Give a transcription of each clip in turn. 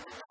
you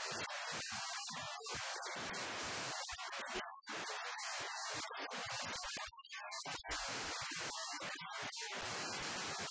ちょっと待って。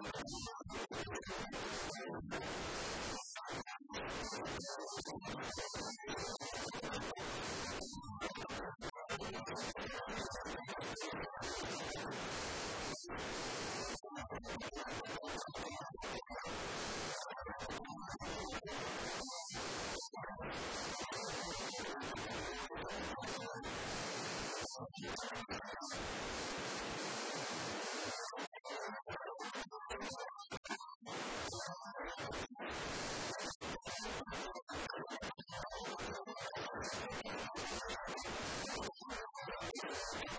Thank you. よし!